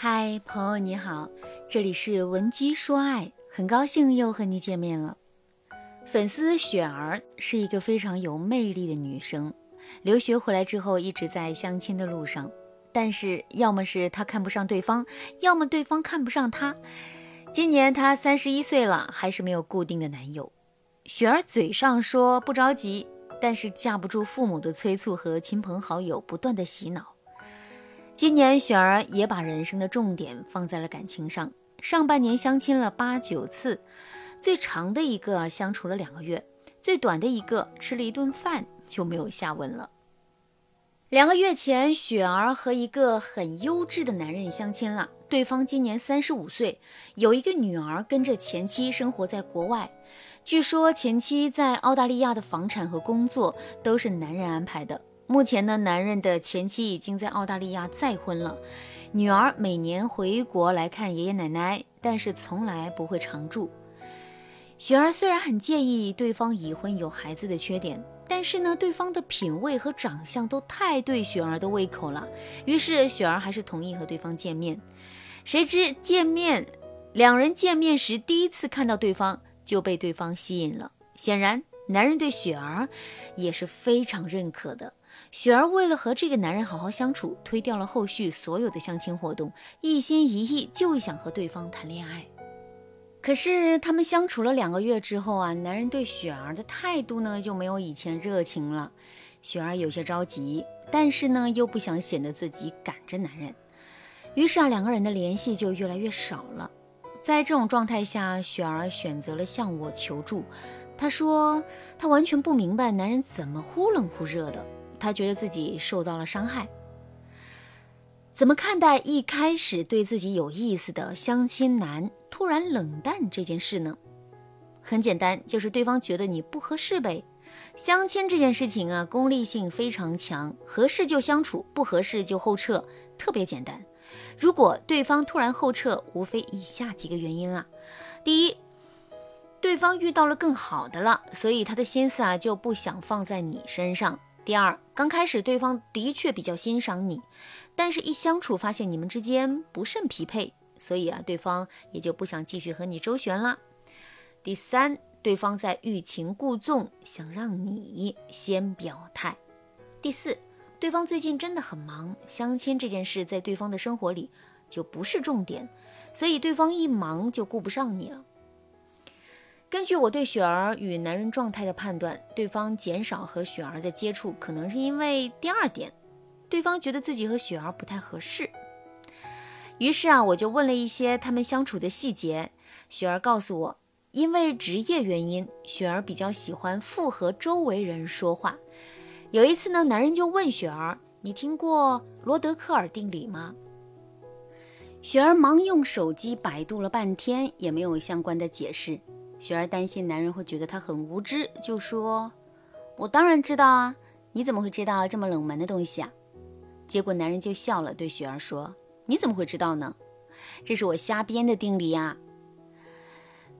嗨，朋友你好，这里是文姬说爱，很高兴又和你见面了。粉丝雪儿是一个非常有魅力的女生，留学回来之后一直在相亲的路上，但是要么是她看不上对方，要么对方看不上她。今年她三十一岁了，还是没有固定的男友。雪儿嘴上说不着急，但是架不住父母的催促和亲朋好友不断的洗脑。今年雪儿也把人生的重点放在了感情上，上半年相亲了八九次，最长的一个相处了两个月，最短的一个吃了一顿饭就没有下文了。两个月前，雪儿和一个很优质的男人相亲了，对方今年三十五岁，有一个女儿，跟着前妻生活在国外。据说前妻在澳大利亚的房产和工作都是男人安排的。目前呢，男人的前妻已经在澳大利亚再婚了，女儿每年回国来看爷爷奶奶，但是从来不会常住。雪儿虽然很介意对方已婚有孩子的缺点，但是呢，对方的品味和长相都太对雪儿的胃口了，于是雪儿还是同意和对方见面。谁知见面，两人见面时第一次看到对方就被对方吸引了，显然男人对雪儿也是非常认可的。雪儿为了和这个男人好好相处，推掉了后续所有的相亲活动，一心一意就想和对方谈恋爱。可是他们相处了两个月之后啊，男人对雪儿的态度呢就没有以前热情了。雪儿有些着急，但是呢又不想显得自己赶着男人，于是啊两个人的联系就越来越少了。在这种状态下，雪儿选择了向我求助。她说她完全不明白男人怎么忽冷忽热的。他觉得自己受到了伤害，怎么看待一开始对自己有意思的相亲男突然冷淡这件事呢？很简单，就是对方觉得你不合适呗。相亲这件事情啊，功利性非常强，合适就相处，不合适就后撤，特别简单。如果对方突然后撤，无非以下几个原因啦：第一，对方遇到了更好的了，所以他的心思啊就不想放在你身上。第二，刚开始对方的确比较欣赏你，但是一相处发现你们之间不甚匹配，所以啊，对方也就不想继续和你周旋了。第三，对方在欲擒故纵，想让你先表态。第四，对方最近真的很忙，相亲这件事在对方的生活里就不是重点，所以对方一忙就顾不上你了。根据我对雪儿与男人状态的判断，对方减少和雪儿的接触，可能是因为第二点，对方觉得自己和雪儿不太合适。于是啊，我就问了一些他们相处的细节。雪儿告诉我，因为职业原因，雪儿比较喜欢附和周围人说话。有一次呢，男人就问雪儿：“你听过罗德克尔定理吗？”雪儿忙用手机百度了半天，也没有相关的解释。雪儿担心男人会觉得她很无知，就说：“我当然知道啊，你怎么会知道这么冷门的东西啊？”结果男人就笑了，对雪儿说：“你怎么会知道呢？这是我瞎编的定理呀。”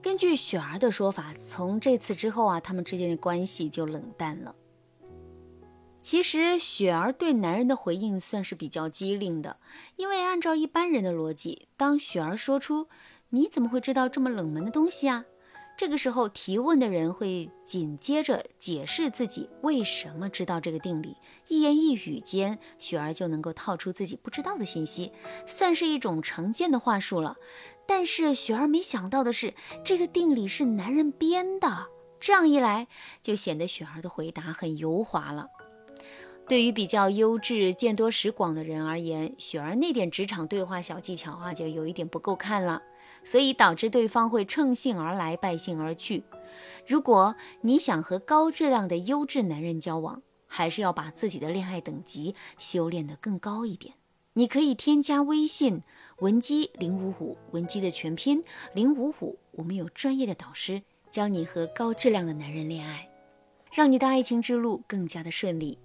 根据雪儿的说法，从这次之后啊，他们之间的关系就冷淡了。其实雪儿对男人的回应算是比较机灵的，因为按照一般人的逻辑，当雪儿说出“你怎么会知道这么冷门的东西啊？”这个时候，提问的人会紧接着解释自己为什么知道这个定理，一言一语间，雪儿就能够套出自己不知道的信息，算是一种常见的话术了。但是雪儿没想到的是，这个定理是男人编的，这样一来，就显得雪儿的回答很油滑了。对于比较优质、见多识广的人而言，雪儿那点职场对话小技巧啊，就有一点不够看了。所以导致对方会乘兴而来，败兴而去。如果你想和高质量的优质男人交往，还是要把自己的恋爱等级修炼得更高一点。你可以添加微信文姬零五五，文姬的全拼零五五，我们有专业的导师教你和高质量的男人恋爱，让你的爱情之路更加的顺利。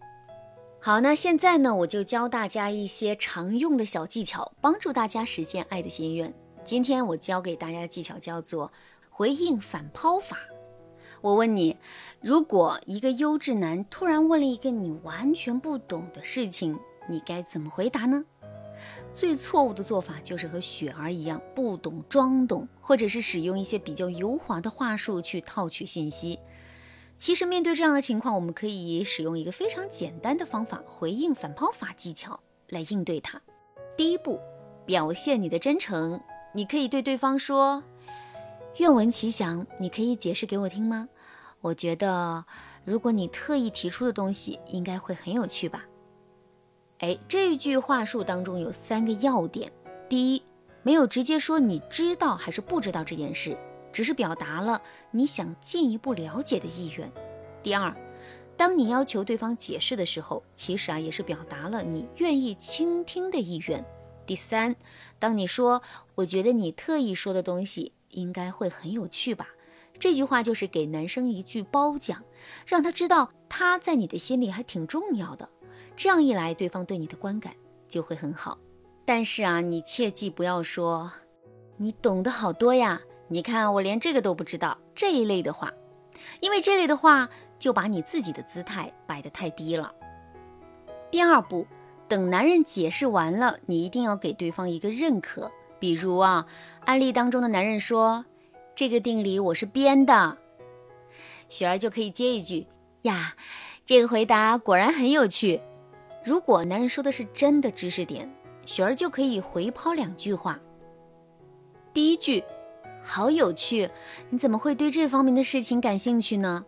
好，那现在呢，我就教大家一些常用的小技巧，帮助大家实现爱的心愿。今天我教给大家的技巧叫做回应反抛法。我问你，如果一个优质男突然问了一个你完全不懂的事情，你该怎么回答呢？最错误的做法就是和雪儿一样，不懂装懂，或者是使用一些比较油滑的话术去套取信息。其实面对这样的情况，我们可以使用一个非常简单的方法——回应反抛法技巧来应对它。第一步，表现你的真诚。你可以对对方说：“愿闻其详，你可以解释给我听吗？我觉得，如果你特意提出的东西，应该会很有趣吧。”哎，这句话术当中有三个要点：第一，没有直接说你知道还是不知道这件事。只是表达了你想进一步了解的意愿。第二，当你要求对方解释的时候，其实啊也是表达了你愿意倾听的意愿。第三，当你说“我觉得你特意说的东西应该会很有趣吧”，这句话就是给男生一句褒奖，让他知道他在你的心里还挺重要的。这样一来，对方对你的观感就会很好。但是啊，你切记不要说“你懂得好多呀”。你看，我连这个都不知道这一类的话，因为这类的话就把你自己的姿态摆得太低了。第二步，等男人解释完了，你一定要给对方一个认可。比如啊，案例当中的男人说：“这个定理我是编的。”雪儿就可以接一句：“呀，这个回答果然很有趣。”如果男人说的是真的知识点，雪儿就可以回抛两句话。第一句。好有趣，你怎么会对这方面的事情感兴趣呢？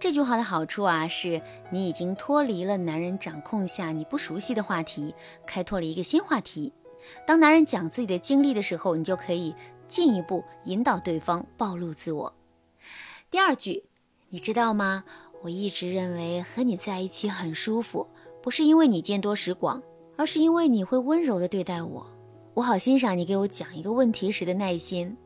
这句话的好处啊，是你已经脱离了男人掌控下你不熟悉的话题，开拓了一个新话题。当男人讲自己的经历的时候，你就可以进一步引导对方暴露自我。第二句，你知道吗？我一直认为和你在一起很舒服，不是因为你见多识广，而是因为你会温柔的对待我。我好欣赏你给我讲一个问题时的耐心。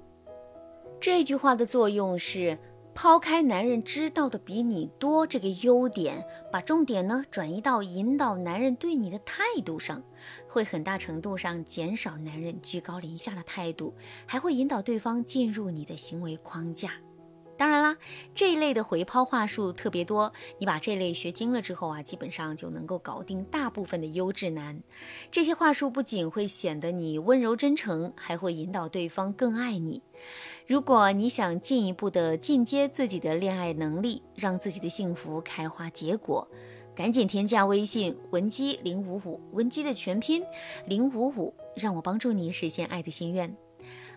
这句话的作用是抛开男人知道的比你多这个优点，把重点呢转移到引导男人对你的态度上，会很大程度上减少男人居高临下的态度，还会引导对方进入你的行为框架。当然啦，这一类的回抛话术特别多，你把这类学精了之后啊，基本上就能够搞定大部分的优质男。这些话术不仅会显得你温柔真诚，还会引导对方更爱你。如果你想进一步的进阶自己的恋爱能力，让自己的幸福开花结果，赶紧添加微信文姬零五五，文姬的全拼零五五，让我帮助你实现爱的心愿。